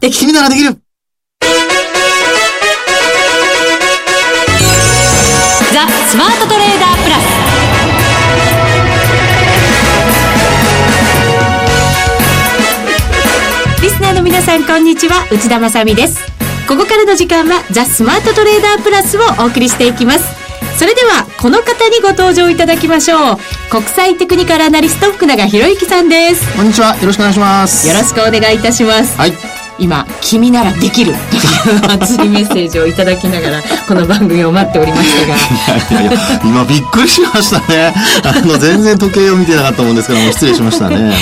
で君ならできる。ザ・スマートトレーダープラス。リスナーの皆さんこんにちは。内田まさです。ここからの時間はザ・スマートトレーダープラスをお送りしていきます。それではこの方にご登場いただきましょう。国際テクニカルアナリスト福永博之さんです。こんにちは。よろしくお願いします。よろしくお願いいたします。はい今「君ならできる」という熱いメッセージをいただきながらこの番組を待っておりましたが。いやいや今びっくりしましたね。あの全然時計を見てなかったもんですからもう失礼しましたね。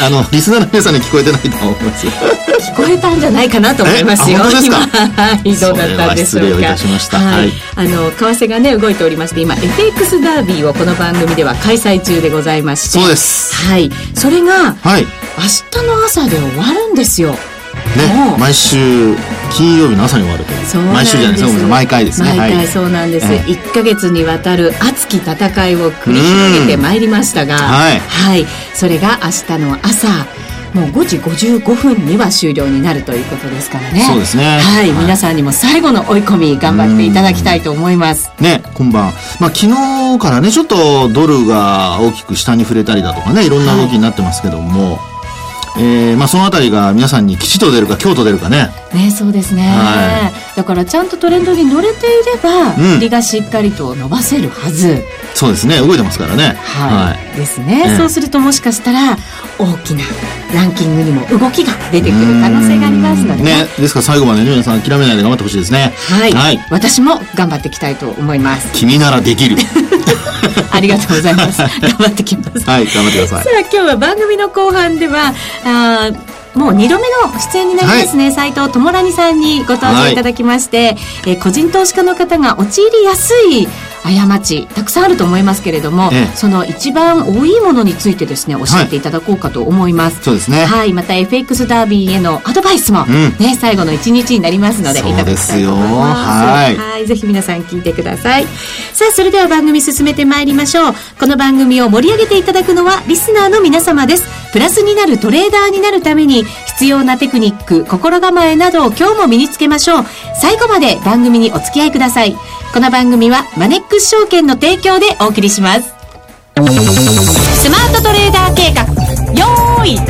あのリスナーの皆さんに聞こえてないと思います聞こえたんじゃないかなと思いますよ。今。はいどうだったんでしょうか。はいあの為替がね動いておりまして今 FX ダービーをこの番組では開催中でございまして。そうです。はい。それがはい明日の朝で終わるんですよ。ね毎週金曜日の朝に終わるという。そうなんです。毎週じゃないですごめんなさい毎回ですね。毎回はい。そうなんです、はい1ヶ月にわたる熱き戦いを繰り広げてまいりましたが、はい。はい、それが明日の朝もう5時55分には終了になるということですからね。そうですね。はい、はい。皆さんにも最後の追い込み頑張っていただきたいと思います。ね、今晩。まあ、昨日からね、ちょっとドルが大きく下に触れたりだとかね、いろんな動きになってますけども、えー、まあ、そのあたりが皆さんに吉と出るか京と出るかね。ねそうですね、はだからちゃんとトレンドに乗れていれば、うん。売りがしっかりと伸ばせるはずそうですね、動いてますからね。はい、ですね、ええ。そうするともしかしたら大きなランキングにも動きが出てくる可能性がありますのでね。ね、ですから最後までね、皆さん諦めないで頑張ってほしいですね。はい、はい。私も頑張っていきたいと思います。君ならできる。ありがとうございます。頑張ってきます。はい、頑張ってください。さ。あ今日は番組の後半ではあーもう2度目の出演になりますね、斉藤智蘭さんにご登場いただきまして、えー個人投資家の方が陥りやすい過ちたくさんあると思いますけれども、ええその一番多いものについてですね教えていただこうかと思います、そうですね。はい、また FX ダービーへのアドバイスも、うんね、最後の一日になりますので、いそうただきたいと思います。ですよはい。ぜひ皆さん聞いてください。さあ、それでは番組進めてまいりましょう。この番組を盛り上げていただくのは、リスナーの皆様です。プラスになるトレーダーになるために、必要なテクニック、心構えなどを今日も身につけましょう。最後まで番組にお付き合いください。この番組は、マネックス証券の提供でお送りします。スマートトレーダー計画、よーい、ドン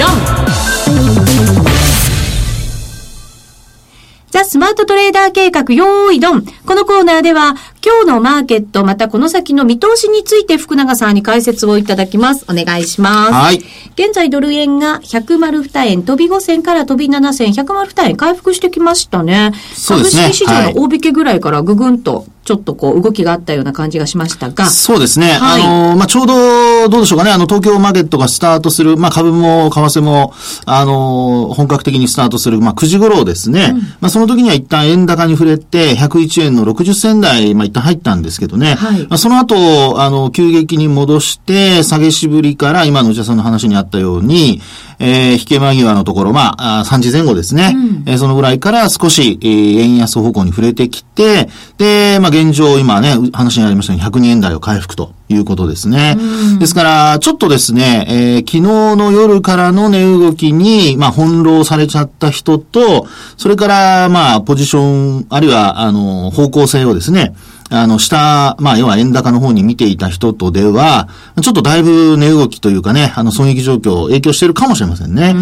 ザ・スマートトレーダー計画、よーいドン。このコーナーでは、今日のマーケット、またこの先の見通しについて福永さんに解説をいただきます。お願いします。はい。現在ドル円が102円、飛び5銭から飛び7銭、102円回復してきましたね。そうですね株式市場はいの大引けぐらいからぐぐんと、ちょっとこう動きがあったような感じがしましたが。そうですね。はいあの、まあ、ちょうど、どうでしょうかね。あの、東京マーケットがスタートする、まあ、株も為替も、あの、本格的にスタートする、まあ、9時頃ですね。まあ、その時には一旦円高に触れて、101円の60銭台、まあ、一旦入ったんですけどね。はいまあ、その後、あの、急激に戻して、下げしぶりから、今の内田さんの話にあったように、えー、引け間際のところ、まあ、あ3時前後ですね。えーそのぐらいから少し、えー円安方向に触れてきて、で、まあ、現状、今ね、話にありましたように102円台を回復ということですね。ですから、ちょっとですね、えー昨日の夜からの値動きに、まあ、翻弄されちゃった人と、それから、まあ、ポジション、あるいは、あの、方向性をですね、あの、下、まあ、要は円高の方に見ていた人とでは、ちょっとだいぶ値動きというかね、あの、損益状況影響しているかもしれませんね。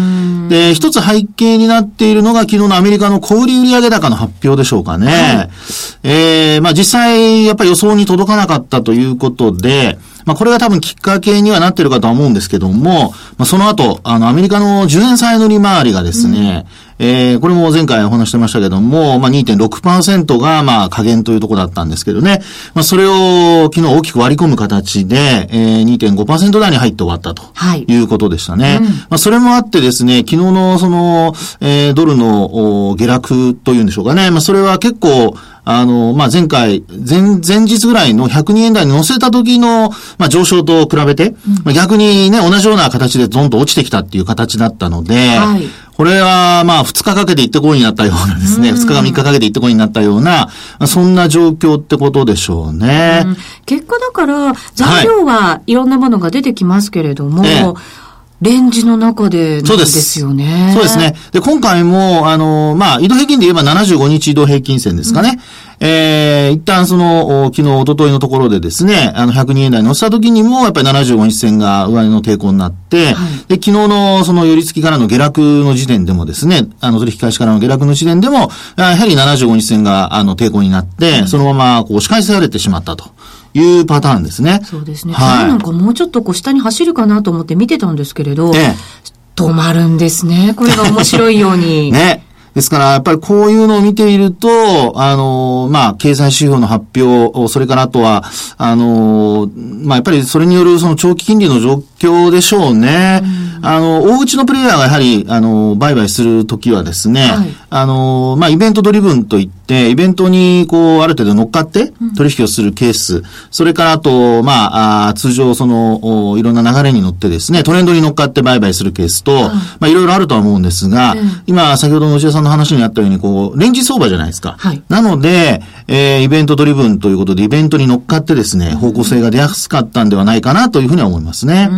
で、一つ背景になっているのが、昨日のアメリカの小売売上高の発表でしょうかね。えーまあ、実際、やっぱり予想に届かなかったということで、まあ、これが多分きっかけにはなっているかとは思うんですけども、まあ、その後、あの、アメリカの10年債乗り回りがですね、えーこれも前回お話してましたけども、まあ、2.6%が、まあ、加減というところだったんですけどね、まあ、それを昨日大きく割り込む形で、えー、2.5%台に入って終わったとはい。いうことでしたね。まあ、それもあってですね、昨日のその、えードルのお下落というんでしょうかね、まあ、それは結構、あの、まあ、前回、前、前日ぐらいの102円台に乗せた時の、まあ、上昇と比べて、まあ、逆にね、同じような形でどんどん落ちてきたっていう形だったので、はいこれは、まあ、2日かけて行ってこいになったようなですね、2日か3日かけて行ってこいになったような、まあそんな状況ってことでしょうね。結果だから、材料はい。ろんなものが出てきますけれども、ええレンジの中でなんですよね。そうですね。で、今回も、あの、まあ、移動平均で言えば75日移動平均線ですかね。うん、えー、一旦その、昨日、一昨日のところでですね、あの、102円台に乗せた時にも、やっぱり75日線が上値の抵抗になって、はい、で、昨日のその寄り付きからの下落の時点でもですね、あの、取引開始からの下落の時点でも、やはり75日線が、あの、抵抗になって、うん、そのまま、こう、押し返されてしまったと。いうパターンですね。そうですね。はい。なんかもうちょっとこう下に走るかなと思って見てたんですけれど、ええ、止まるんですね。これが面白いように。ね。ですから、やっぱりこういうのを見ていると、あの、まあ、経済指標の発表、それからあとは、あの、まあ、やっぱりそれによるその長期金利の状況でしょうね。うん、あの、大口のプレイヤーがやはり、あの、売買するときはですね、はい、あの、まあ、イベントドリブンといって、イベントに、こう、ある程度乗っかって取引をするケース、うん、それからあと、まあ、あ通常、その、いろんな流れに乗ってですね、トレンドに乗っかって売買するケースと、まあ、いろいろあるとは思うんですが、うん、今、先ほどの内田さんの話にあったように、こう、レンジ相場じゃないですか。はい、なので、えー、イベントドリブンということで、イベントに乗っかってですね、方向性が出やすかったんではないかなというふうには思いますね。え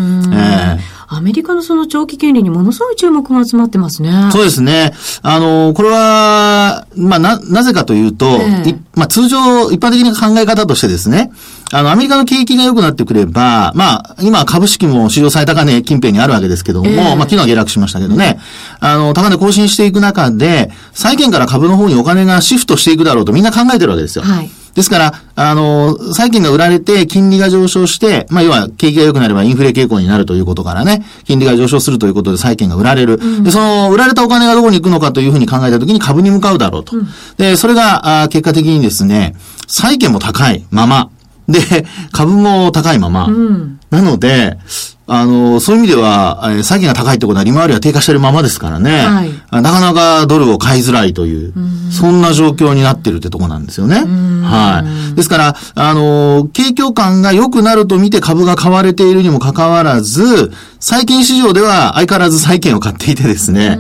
ー。アメリカのその長期金利にものすごい注目が集まってますね。そうですね。あの、これは、まあ、な、なぜかというと、えー、まあ、通常、一般的な考え方としてですね、あの、アメリカの景気が良くなってくれば、まあ、今株式も史上最高値近辺にあるわけですけども、えー、まあ、昨日は下落しましたけどね、あの、高値更新していく中で、債券から株の方にお金がシフトしていくだろうとみんな考えてるわけですよ。はい。ですから、あの、債券が売られて金利が上昇して、まあ、要は景気が良くなればインフレ傾向になるということからね、金利が上昇するということで債券が売られる。うん、で、その売られたお金がどこに行くのかというふうに考えたときに株に向かうだろうと。うん、で、それが、あ結果的にですね、債券も高いまま、で、株も高いまま。うん、なので、あの、そういう意味では、えー、債券が高いってことは利回りは低下しているままですからね。はい、なかなかドルを買いづらいという、うそんな状況になってるってとこなんですよね。はい。ですから、あの、景況感が良くなると見て株が買われているにもかかわらず、債券市場では相変わらず債券を買っていてですね、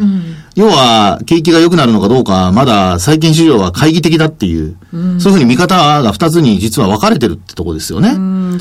要は、景気が良くなるのかどうか、まだ債券市場は懐疑的だっていう、うん、そういうふうに見方が二つに実は分かれてるってとこですよね。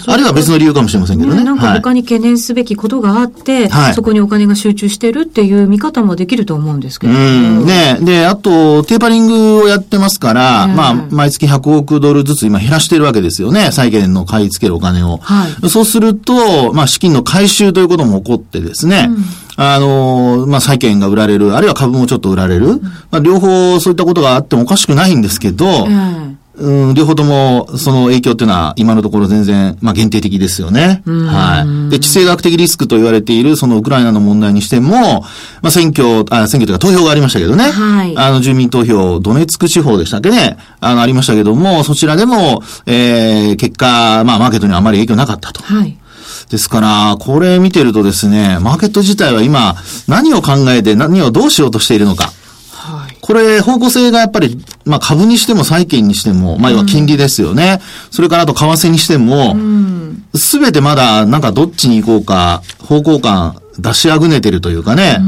あるいは別の理由かもしれませんけどね。ねなんか他に懸念すべきことがあって、はい、そこにお金が集中してるっていう見方もできると思うんですけど。うん。ねで、あと、テーパリングをやってますから、まあ、毎月100億ドルずつ今減らしてるわけですよね。債券の買い付けるお金を。はい、そうすると、まあ、資金の回収ということも起こってですね、うんあの、まあ、債券が売られる、あるいは株もちょっと売られる。うん、まあ、両方そういったことがあってもおかしくないんですけど、うんうん、両方とも、その影響っていうのは、今のところ全然、まあ、限定的ですよね。はい。で、地政学的リスクと言われている、そのウクライナの問題にしても、まあ、選挙、あ、選挙というか投票がありましたけどね。はい。あの、住民投票、ドネツク地方でしたっけね。あの、ありましたけども、そちらでも、えー、結果、まあ、マーケットにはあまり影響なかったと。はい。ですから、これ見てるとですね、マーケット自体は今、何を考えて何をどうしようとしているのか。はい、これ、方向性がやっぱり、まあ株にしても債券にしても、まあ要は金利ですよね。うん、それからあと為替にしても、す、べ、てまだなんかどっちに行こうか、方向感出しあぐねてるというかね。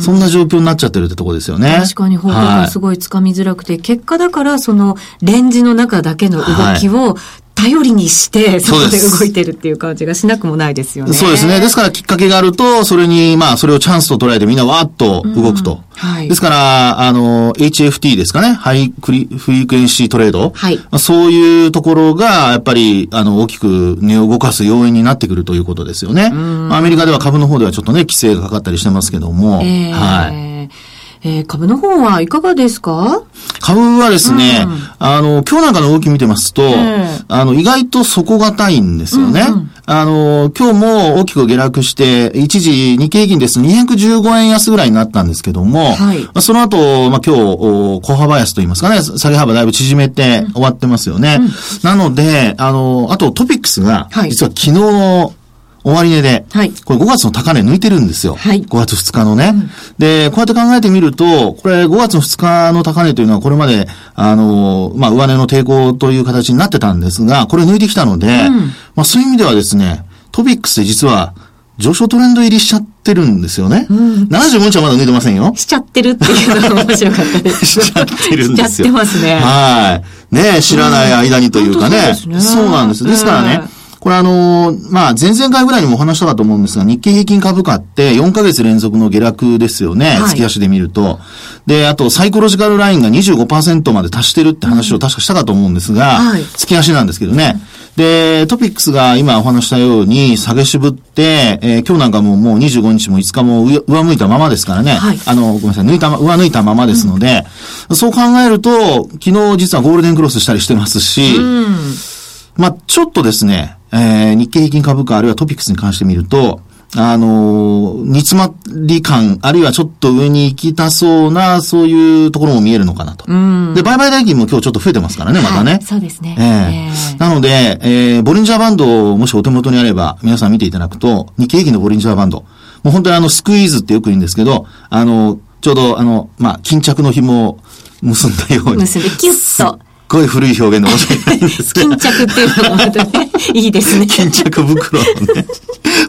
そんな状況になっちゃってるってとこですよね。確かに方向感すごいつかみづらくて、はい、結果だからそのレンジの中だけの動きを頼りにして、そこで動いてるっていう感じがしなくもないですよね。そうですね。ですからきっかけがあると、それに、まあ、それをチャンスと捉えてみんなわーっと動くと。うんはい。ですから、あの、HFT ですかね。ハイクリフリクエンシートレード。はい。まあ、そういうところが、やっぱり、あの、大きく値を動かす要因になってくるということですよね。アメリカでは株の方ではちょっとね、規制がかかったりしてますけども。えー、はい。えー、株の方はいかがですか？株はですね、うん、あの、今日なんかの動き見てますと、あの、意外と底堅いんですよね。うんうん、あの、今日も大きく下落して、一時日経平均です215円安ぐらいになったんですけども、はい、その後、まあ、今日、小幅安と言いますかね、下げ幅だいぶ縮めて終わってますよね。うん、なので、あの、あとトピックスが、実は昨日、終値で、はい、これ5月の高値抜いてるんですよ。はい、5月2日のね、うん、で、こうやって考えてみると、これ5月の2日の高値というのはこれまで、あの、まあ、上値の抵抗という形になってたんですが、これ抜いてきたので、うん、まあ、そういう意味ではですね、トピックスで実は、上昇トレンド入りしちゃってるんですよね。うん、75日はまだ抜いてませんよ。しちゃってるっていうのが面白かったです。しちゃってるんですよ。しちゃってますね。はい。ね知らない間にというかね。うん、ねそうなんです。ですからね、ここれあの、まあ、前々回ぐらいにもお話したかと思うんですが、日経平均株価って4ヶ月連続の下落ですよね。月足で見ると。で、あと、サイコロジカルラインが25%まで達してるって話を確かしたかと思うんですが、月足なんですけどね。で、トピックスが今お話したように下げ渋って、えー、今日なんかももう25日も5日も上向いたままですからね。はい、あの、ごめんなさい、抜いた、上抜いたままですので、うん、そう考えると、昨日実はゴールデンクロスしたりしてますし、うん、まあちょっとですね、えー、日経平均株価あるいはトピックスに関して見ると、あの、煮詰まり感、あるいはちょっと上に行きたそうな、そういうところも見えるのかなと。で、売買代金も今日ちょっと増えてますからね、またね。はい、そうですね。えー、なので、えー、ボリンジャーバンドをもしお手元にあれば、皆さん見ていただくと、日経平均のボリンジャーバンド。もう本当にあの、スクイーズってよく言うんですけど、あの、ちょうどあの、まあ、巾着の紐を結んだように。結んでキュッと。ごい古い表現で申し訳ないんですけど。巾着っていうのがまたね、いいですね。巾着袋のね。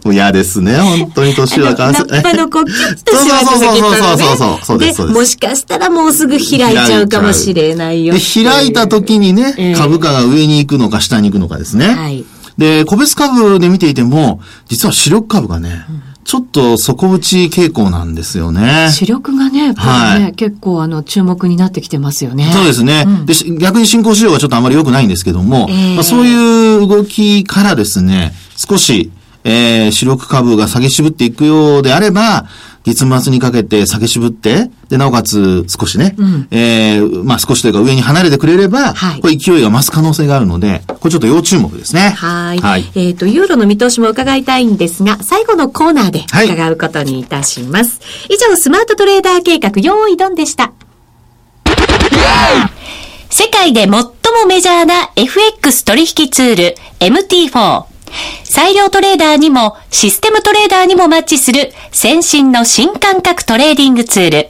もう嫌ですね、本当に年はかせ。ナッパのこう、キュッとしまそうそうそうそうそうそう。です、そうです。もしかしたらもうすぐ開いちゃうかもしれないよ。で、開いた時にね、株価が上に行くのか下に行くのかですね。はい。で、個別株で見ていても、実は主力株がね、うんちょっと底打ち傾向なんですよね。主力がね、ねはい、結構あの注目になってきてますよね。そうですね。うん、で逆に新興市場はちょっとあまり良くないんですけども、えー、まあ、そういう動きからですね、少し、えー、主力株が下げ渋っていくようであれば、月末にかけて下げ渋って、で、なおかつ少しね、うん、えー、まあ少しというか上に離れてくれれば、はい、これ勢いが増す可能性があるので、これちょっと要注目ですね。はい。はい。えっ、ー、と、ユーロの見通しも伺いたいんですが、最後のコーナーで伺うことにいたします。はい、以上、スマートトレーダー計画、用意ドンでした。世界で最もメジャーな FX 取引ツール MT4。裁量トレーダーにもシステムトレーダーにもマッチする先進の新感覚トレーディングツール。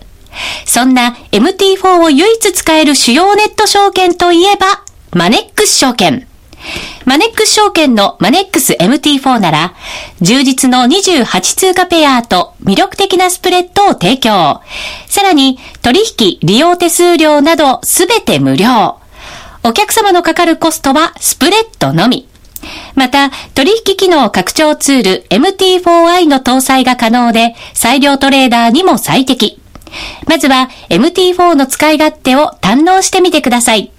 そんな MT4 を唯一使える主要ネット証券といえば、マネックス証券。マネックス証券のマネックス MT4 なら、充実の28通貨ペアと魅力的なスプレッドを提供。さらに、取引、利用手数料などすべて無料。お客様のかかるコストはスプレッドのみ。また、取引機能拡張ツール MT4i の搭載が可能で、裁量トレーダーにも最適。まずは MT4 の使い勝手を堪能してみてください。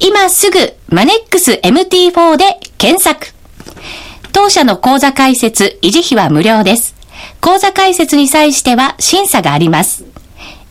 今すぐマネックス MT4 で検索。当社の口座開設、維持費は無料です。口座開設に際しては審査があります。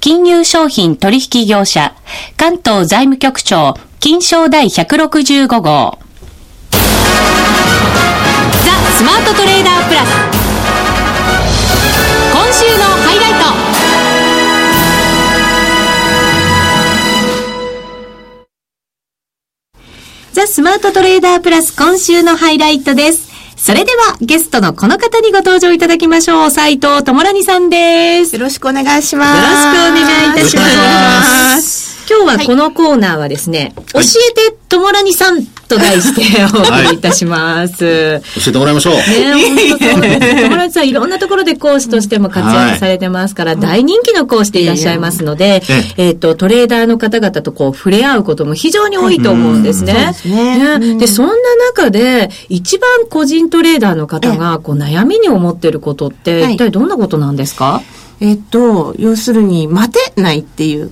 金融商品取引業者、関東財務局長、金賞第165号。ザスマートトレーダープラス今週のハイライトザ・スマートトレーダープラス今週のハイライトです。それではゲストのこの方にご登場いただきましょう。斉藤智蘭さんです。よろしくお願いします。よろしくお願いいたします。今日はこのコーナーはですね、はい、教えて友蘭さんと題して お送りいたします。はい、教えてもらいましょう。ね、本当そうです。友達さんいろんなところで講師としても活躍されてますから、はい、大人気の講師でいらっしゃいますので、えっ、と、トレーダーの方々とこう触れ合うことも非常に多いと思うんですね。そうですね。ねで、そんな中で、一番個人トレーダーの方がこう悩みに思ってることって、一体どんなことなんですか、えっと、要するに、待てないっていう、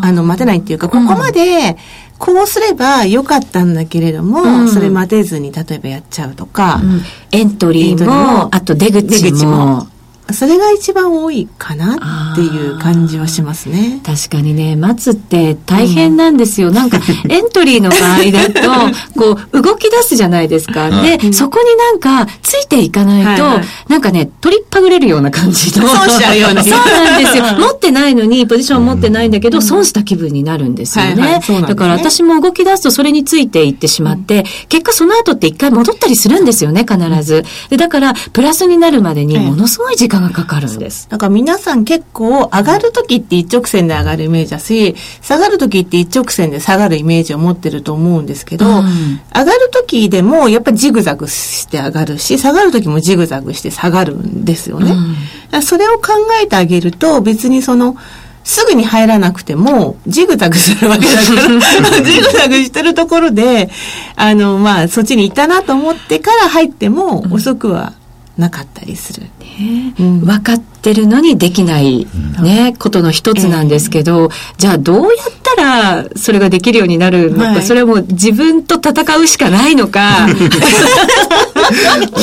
あの、待てないっていうか、ここまで、こうすればよかったんだけれども、うん、それ待てずに例えばやっちゃうとか、うん、エントリーもあと出口もそれが一番多いかなっていう感じはしますね。確かにね、待つって大変なんですよ。うん、なんか、エントリーの場合だと、こう、動き出すじゃないですか。で、そこになんか、ついていかないと、はいはい、なんかね、取りっぱぐれるような感じの。損しちゃうような。そうなんですよ。持ってないのに、ポジション持ってないんだけど、損した気分になるんですよね。はいはいね、だから私も動き出すとそれについていってしまって、結果その後って一回戻ったりするんですよね、必ず。で、だから、プラスになるまでにものすごい時間間がかかるんです。だから皆さん結構上がる時って一直線で上がるイメージだし、下がる時って一直線で下がるイメージを持ってると思うんですけど、うん上がる時でもやっぱりジグザグして上がるし、下がる時もジグザグして下がるんですよね。だからそれを考えてあげると別にその、すぐに入らなくても、ジグザグするわけだから、ジグザグしてるところで、あの、まあ、そっちに行ったなと思ってから入っても遅くはなかったりする。うん。分かってるのにできない、ね、ことの一つなんですけど、じゃあどうやったらそれができるようになるのか、はいそれはもう自分と戦うしかないのか、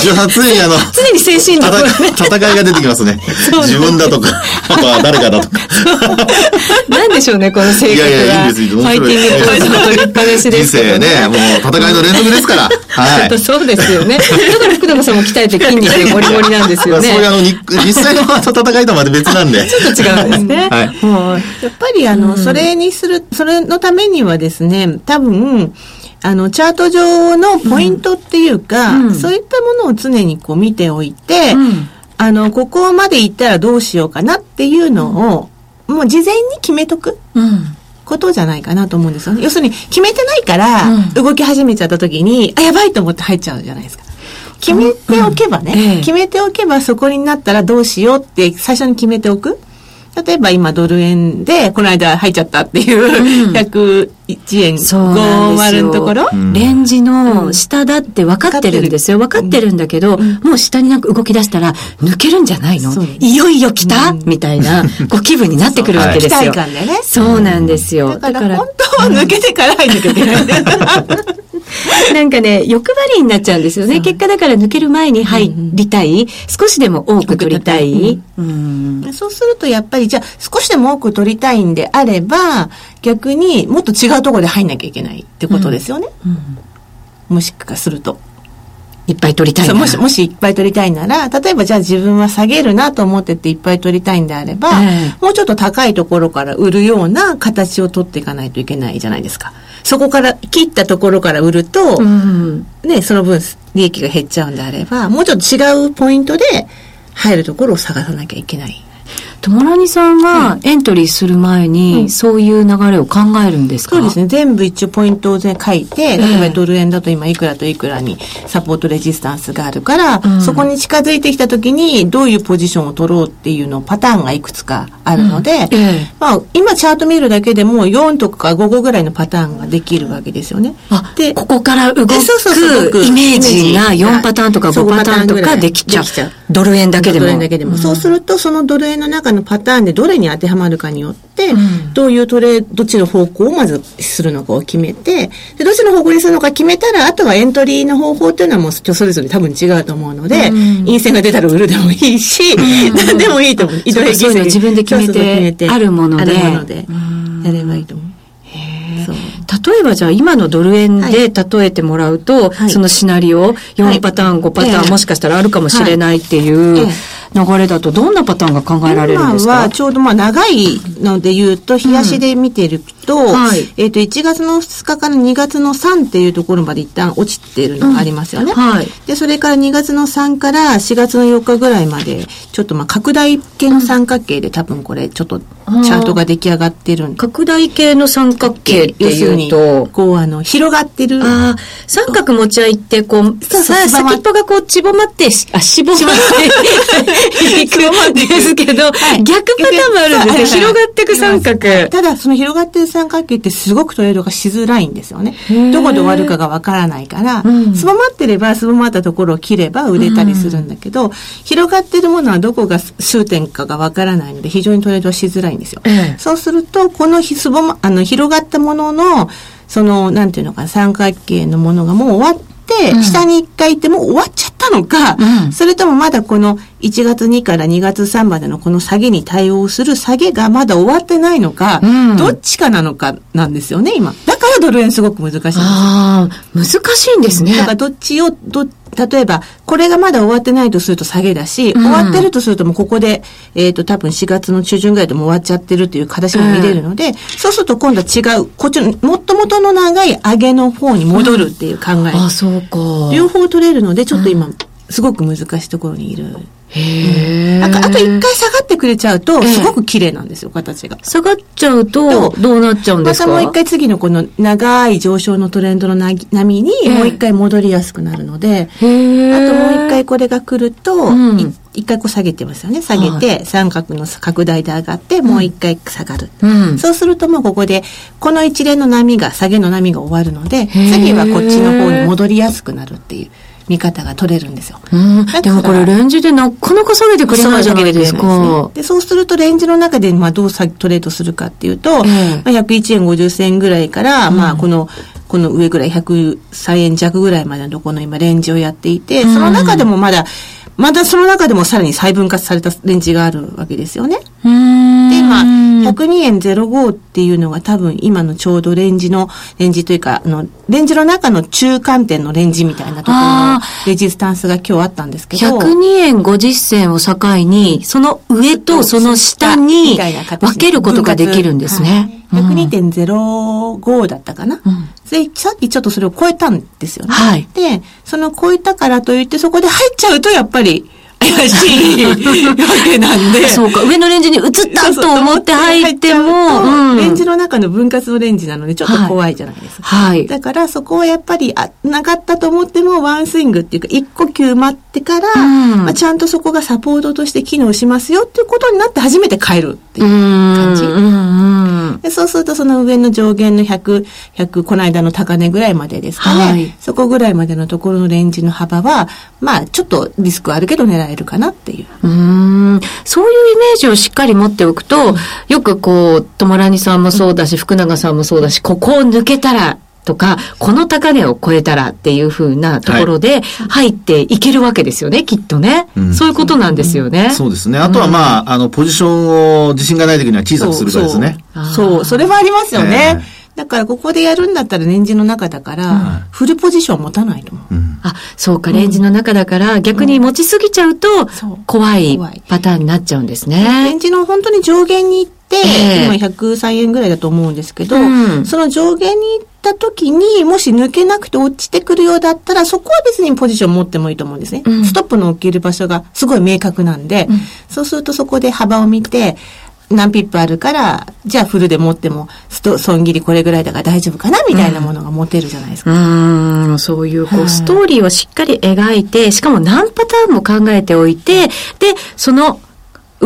じゃあ常にあの、常に精神力をね戦戦いが出てきますね。自分だとか、あとは誰かだとか。なんでしょうね、この性格は。いやいや、いいんですよ。ファイティングポイントの取りっぱなしです人けど生ね、もう戦いの連続ですから。はい。そうですよね。だから福永さんも鍛えて筋肉でゴリゴリなんですよね。そういうあの、に実際の戦いとはまた別なんで。ちょっと違うんですね。はいもうやっぱりあの、それにする、それのためにはですね、多分、あの、チャート上のポイントっていうか、うんそういったものを常にこう見ておいて、うんあの、ここまで行ったらどうしようかなっていうのを、もう事前に決めとく。うん。ことじゃないかなと思うんですよね。要するに、決めてないから、うん動き始めちゃった時に、あ、やばいと思って入っちゃうじゃないですか。決めておけばね、うんええ決めておけばそこになったらどうしようって最初に決めておく。例えば今ドル円で、この間入っちゃったっていう、ん101円そうなんです50よ。のところ、んレンジの下だって分かってるんですよ。分かってるんだけど、もう下になんか動き出したら、抜けるんじゃないの？いよいよ来た、うんみたいな、ご気分になってくるわけですよ。期待感でねそうなんですよ。だから本当は抜けてから入んなきゃいけないんだよ。なんかね、欲張りになっちゃうんですよね。結果だから抜ける前に入りたい。少しでも多く取りたい。うん。そうするとやっぱりじゃあ少しでも多く取りたいんであれば逆にもっと違うところで入んなきゃいけないってことですよね。もしかすると。いっぱい取りたいもし、もしいっぱい取りたいなら、例えばじゃあ自分は下げるなと思ってていっぱい取りたいんであれば、えもうちょっと高いところから売るような形を取っていかないといけないじゃないですか。そこから、切ったところから売ると、うん。ね、その分利益が減っちゃうんであれば、もうちょっと違うポイントで入るところを探さなきゃいけない。ともらにさんはエントリーする前に、そういう流れを考えるんですか？そうですね。全部一応ポイントを書いて、例えばドル円だと今いくらといくらにサポートレジスタンスがあるから、うんそこに近づいてきた時にどういうポジションを取ろうっていうのパターンがいくつかあるので、ええまあ今チャート見るだけでも4とか5個ぐらいのパターンができるわけですよね。あ、でここから動くイメージがイメージ4パターンとかそう5パターンと5パターンぐらいかできちゃう。ドル円だけでも。ドル円だけでも。そうすると、そのドル円の中のパターンでどれに当てはまるかによって、うんどういうトレーどっちの方向をまずするのかを決めて、でどっちの方向にするのか決めたら、あとはエントリーの方法っていうのはもう人それぞれ多分違うと思うので、うん陰線が出たら売るでもいいし、何でもいいと思う。移動平均そういうの線自分で決めてそうそう決めてあるものであるものでうん、やればいいと思う。えばじゃあ今のドル円はい。で例えてもらうと、はい。そのシナリオ4パターン、5パターン、ええ。もしかしたらあるかもしれないっていうええ流れだとどんなパターンが考えられるんですか？今はちょうどまあ長いので言うと、冷やしで見てると、はいえっ、と、1月の2日から2月の3っていうところまで一旦落ちてるのがありますよね。はい。で、それから2月の3から4月の4日ぐらいまで、ちょっとまあ拡大系の三角形で多分これちょっとチャートが出来上がってるんで。拡大系の三角形っていうと、こうあの、広がってる。ああ、三角持ち合いって、こう、そうそう先っぽがこう、ちぼまって、しあ、しぼまって いくんですけど、はい逆パターンもあるんですよ。広がっていく三角。ただ、その広がってる三角形ってすごくトレードがしづらいんですよね。どこで終わるかがわからないから、うんすぼまってれば、すぼまったところを切れば売れたりするんだけど、広がってるものはどこが終点かがわからないので、非常にトレードはしづらいんですよ。ええそうすると、このひすぼま、あの、広がったものの、その、なんていうのかな、三角形のものがもう終わって、うん下に一回行ってもう終わっちゃったのか、うんそれともまだこの1月2から2月3までのこの下げに対応する下げがまだ終わってないのか、うんどっちかなのかなんですよね、今。だからドル円すごく難しいんですよ。ああ、難しいんですね。だからどっちを、ど、例えば、これがまだ終わってないとすると下げだし、うん終わってるとするともうここで、えっ、と、多分4月の中旬ぐらいでもう終わっちゃってるっていう形も見れるので、そうすると今度は違う、こっちの、もっともとの長い上げの方に戻るっていう考え。あ、そうか。両方取れるので、ちょっと今、すごく難しいところにいる。へえ。なんか、あと一回下がってくれちゃうと、すごく綺麗なんですよ、形が。下がっちゃうと、どうなっちゃうんですか？またもう一回次のこの長い上昇のトレンドのな波にもう一回戻りやすくなるので、あともう一回これが来ると、一回こう下げてますよね。下げて、三角の拡大で上がって、もう一回下がる。うん。そうするともうここで、この一連の波が、下げの波が終わるので、ー。次はこっちの方に戻りやすくなるっていう見方が取れるんですよ。でもこれレンジでなかなか下げてくれないじゃないですそう。か。で、そうするとレンジの中で、まあ、どうさトレードするかっていうと、ええ。まあ、101円50銭ぐらいから、まあ、この、この上ぐらい103円弱ぐらいまでのところの今レンジをやっていて、その中でもまだ、まだその中でもさらに細分化されたレンジがあるわけですよね。で、今、102円05っていうのが多分今のちょうどレンジの、レンジというか、あの、レンジの中の中間点のレンジみたいなところあのレジスタンスが今日あったんですけど。102円50銭を境に、その上とその下に分けることができるんですね。はい。102.05だったかな、んでさっきちょっとそれを超えたんですよね。はいで、その超えたからといってそこで入っちゃうとやっぱり怪しいわけなんで。そうか、上のレンジに移ったと思って入っても、うんレンジの中の分割のレンジなのでちょっと怖いじゃないですか。はい。だからそこはやっぱり、あ、なかったと思ってもワンスイングっていうか、一呼吸待ってから、うんまあ、ちゃんとそこがサポートとして機能しますよっていうことになって初めて変えるっていうう感じ。んうんうんでそうするとその上の上限の100、100、この間の高値ぐらいまでですかね。はいそこぐらいまでのところのレンジの幅は、まあちょっとリスクあるけど狙えるかなっていう。うーんそういうイメージをしっかり持っておくと、よくこう、友ラニさんもそうだし、福永さんもそうだし、ここを抜けたら、とか、この高値を超えたらっていう風なところで入っていけるわけですよね、きっとね、うん。そういうことなんですよね。そうですね。あとはまあ、あの、ポジションを自信がない時には小さくするかですね。そうそれはありますよね。えだからここでやるんだったらレンジの中だから、フルポジション持たないと思う。うん。あ、そうか、レンジの中だから、逆に持ちすぎちゃうと怖い怖い。パターンになっちゃうんですレねン。ジの本当に上限に行って、ええ。今103円ぐらいだと思うんですけど、うん。その上限に行った時に、もし抜けなくて落ちてくるようだったら、そこは別にポジション持ってもいいと思うんですね。うんストップの置ける場所がすごい明確なんで、そうするとそこで幅を見て、何ピップあるから、じゃあフルで持っても、スト損切りこれぐらいだから大丈夫かなみたいなものが持てるじゃないですか。うーん、そういう、こう、はいストーリーをしっかり描いて、しかも何パターンも考えておいて、で、その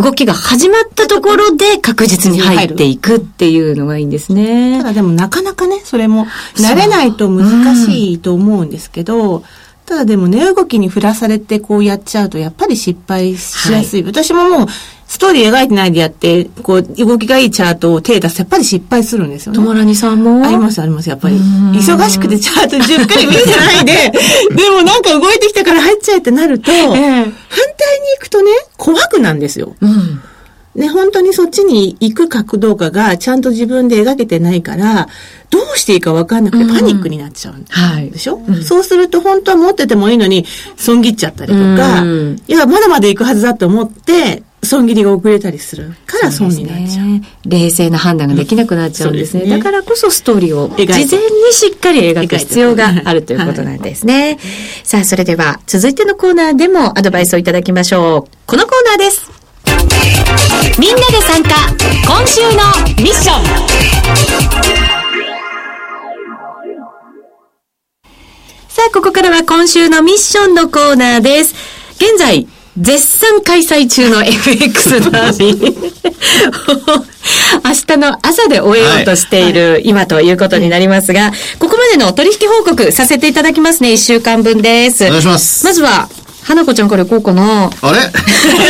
動きが始まったところで確実に入っていくっていうのがいいんですたね。だでもなかなかね、それも慣れないと難しいと思うんですけど、ただでも値動きに振らされてこうやっちゃうとやっぱり失敗しやすい。私ももうストーリー描いてないでやって、こう動きがいいチャートを手出すとやっぱり失敗するんですよね。友ラニさんも？ありますあります、やっぱり。うん。忙しくてチャートじっくり見てないで、でもなんか動いてきたから入っちゃえってなると、反対に行くとね、怖くなんですよ。うん。ね、本当にそっちに行くかどうかがちゃんと自分で描けてないから、どうしていいか分かんなくてパニックになっちゃうんはい。でしょ、そうすると本当は持っててもいいのに損切っちゃったりとか、うん。いや、まだまだ行くはずだと思って、損切りが遅れたりするから損になっちゃう。ね冷静な判断ができなくなっちゃうんですね。そうですねだからこそストーリーを事前にしっかり描く必要があるということなんですね。さあ、それでは続いてのコーナーでもアドバイスをいただきましょう。このコーナーです。みんなで参加今週のミッションさあ、ここからは今週のミッションのコーナーです。現在、絶賛開催中の FX ダービー。明日の朝で終えようとしている今ということになりますが、ここまでの取引報告させていただきますね。1週間分です。お願いしますまずは、花子ちゃんからこうかな。あれ？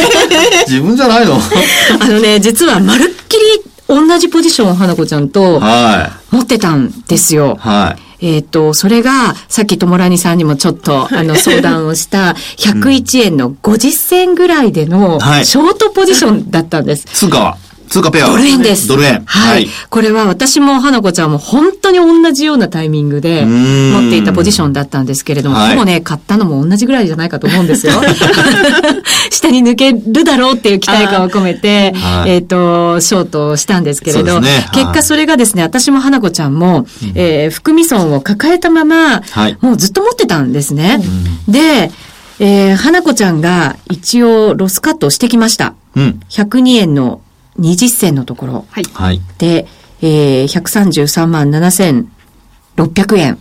自分じゃないの？あのね、実はまるっきり同じポジションを花子ちゃんとは持ってたんですよ。い。はい。えっ、と、それが、さっきともらにさんにもちょっと、あの、相談をした、101円の50銭ぐらいでの、はい。ショートポジションだったんです。通貨は？通貨ペアはドル円です。ドル円。はい。これは私も花子ちゃんも本当に同じようなタイミングでん持っていたポジションだったんですけれども、はいほぼね、買ったのも同じぐらいじゃないかと思うんですよ。下に抜けるだろうっていう期待感を込めて、はいえっ、と、ショートをしたんですけれど、結果それがですね、私も花子ちゃんも、えー含み損を抱えたまま、はいもうずっと持ってたんですね。で、えー、花子ちゃんが一応ロスカットをしてきました。うん。102円の20銭のところ。はい。はい。で、えー、133万7600円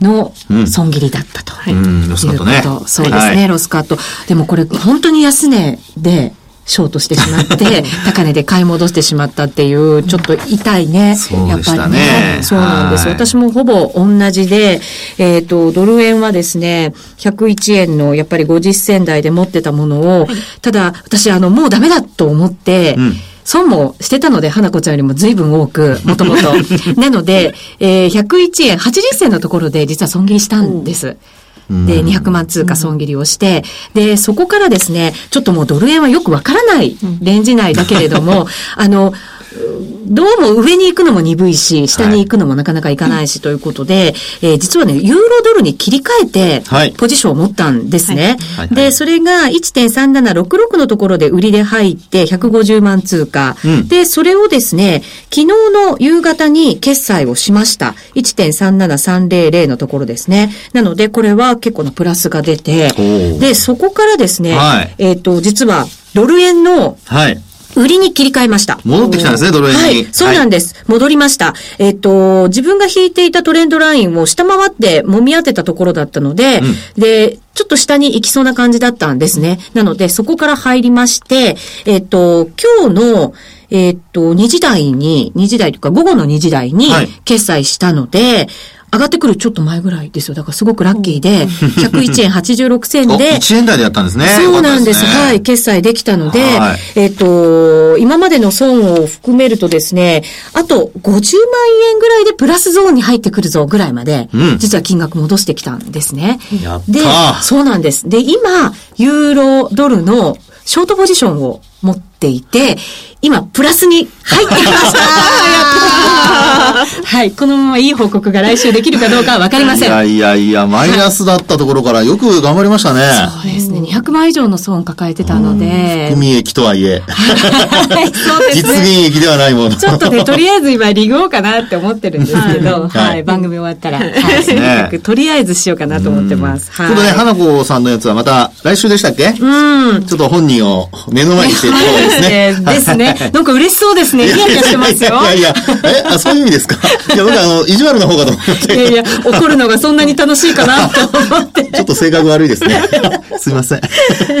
のうん損切りだったと。はいうん、ロスカットねいうこと。そうですね、はいロスカット。でもこれ本当に安値で、ショートしてしまって、高値で買い戻してしまったっていう、ちょっと痛いね。そうでしたねやっぱりね。そうなんです私もほぼ同じで、えっ、と、ドル円はですね、101円のやっぱり50銭台で持ってたものを、ただ、私、あの、もうダメだと思って、うん損もしてたので、花子ちゃんよりも随分多く、もともと。なので、えー、101円80銭のところで実は損切りしたんです。で、200万通貨損切りをして、で、そこからですね、ちょっともうドル円はよくわからないレンジ内だけれども、あの、どうも上に行くのも鈍いし、下に行くのもなかなか行かないしということで、えー実はね、ユーロドルに切り替えはいて、ポジションを持ったんですね。はいはいで、それが1.3766のところで売りで入って150万通貨。うんで、それをですね、昨日の夕方に決済をしました。1.37300のところですね。なので、これは結構なプラスが出てで、そこからですね、はいえっ、と、実は、ドル円のはい。売りに切り替えました。戻ってきたんですね、ドル円に。はい、そうなんです。戻りました。えっ、と、自分が引いていたトレンドラインを下回って揉み当てたところだったので、で、ちょっと下に行きそうな感じだったんですね。なので、そこから入りまして、えっ、と、今日の、えっ、と、2時台に、2時台というか午後の2時台にはい決済したので、上がってくるちょっと前ぐらいですよ。だからすごくラッキーで、101円86銭 お、で、1円台でやったんですね。そうなんです。よかったねはい。決済できたので、はいえっ、と、今までの損を含めるとですね、あと50万円ぐらいでプラスゾーンに入ってくるぞぐらいまで、うん実は金額戻してきたんですね。やったで、そうなんです。で、今、ユーロドルのショートポジションを持っていて、今、プラスに入ってきました はい。このままいい報告が来週できるかどうかはわかりません。いやいやいや、マイナスだったところからよく頑張りましたね。そうですね。200万以上の損を抱えてたので。含み益とはいえ、はい、そうです実ね。現益ではないもの。ちょっとね、とりあえず今、リグおうかなって思ってるんですけど、はい、はい番組終わったら、はい、ねとりあえずしようかなと思ってます。はい。ちょっとね、花子さんのやつはまた来週でしたっけ？うん。ちょっと本人を目の前にしてですね。ですね。なんか嬉しそうですね。ニヤニヤしてますよ。いやいやいや、え、あ、そういう意味ですか？いや、僕あの、意地悪の方かと思って。いやいや、怒るのがそんなに楽しいかなと思って。ちょっと性格悪いですね。すいません。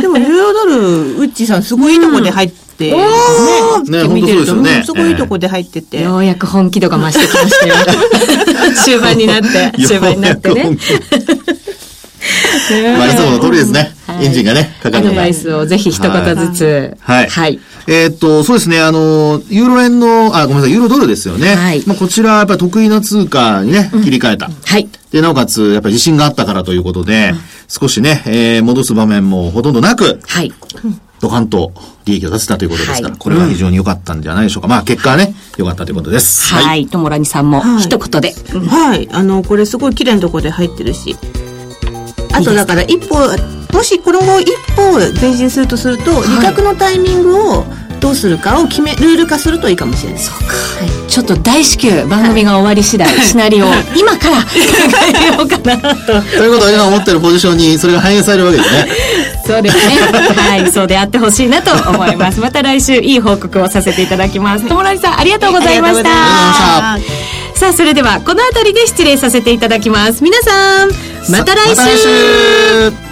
でも、ユーロドル、ウッチーさん、すごいいいとこで入って、ね、ね見てると、本当そうですよねうんすごいいいとこで入ってて。ようやく本気度が増してきましたよ。終盤になって、終盤になってね。まあ、いつもの通りですね。はいエンジンがね、かかるアドバイスをぜひ一言ずつ。はい。はい。えーっと、そうですね、あの、ユーロ円の、あ、ごめんなさい、ユーロドルですよね。はいまあ、こちら、やっぱり得意な通貨にね、切り替えた。はい。で、なおかつ、やっぱり自信があったからということで、少しね、えー戻す場面もほとんどなく、はい。ドカンと利益を出せたということですから、はいこれは非常に良かったんじゃないでしょうか。まあ、結果はね、良かったということです。はい。ともらにさんもはい一言で。うんはい。あの、これすごい綺麗なとこで入ってるし。あとだから一歩、もしこの後一歩前進するとすると、利確のタイミングをどうするかを決め、ルール化するといいかもしれない。ちょっと大至急番組が終わり次第、シナリオを今から考えようかなと。ということは、今持ってるポジションにそれが反映されるわけですね。そうですね。はい、そうであってほしいなと思います。また来週いい報告をさせていただきます。ともらりさんありがとうございました。ありがとうございましたさあ、それではこの辺りで失礼させていただきます。皆さん、また来週また来週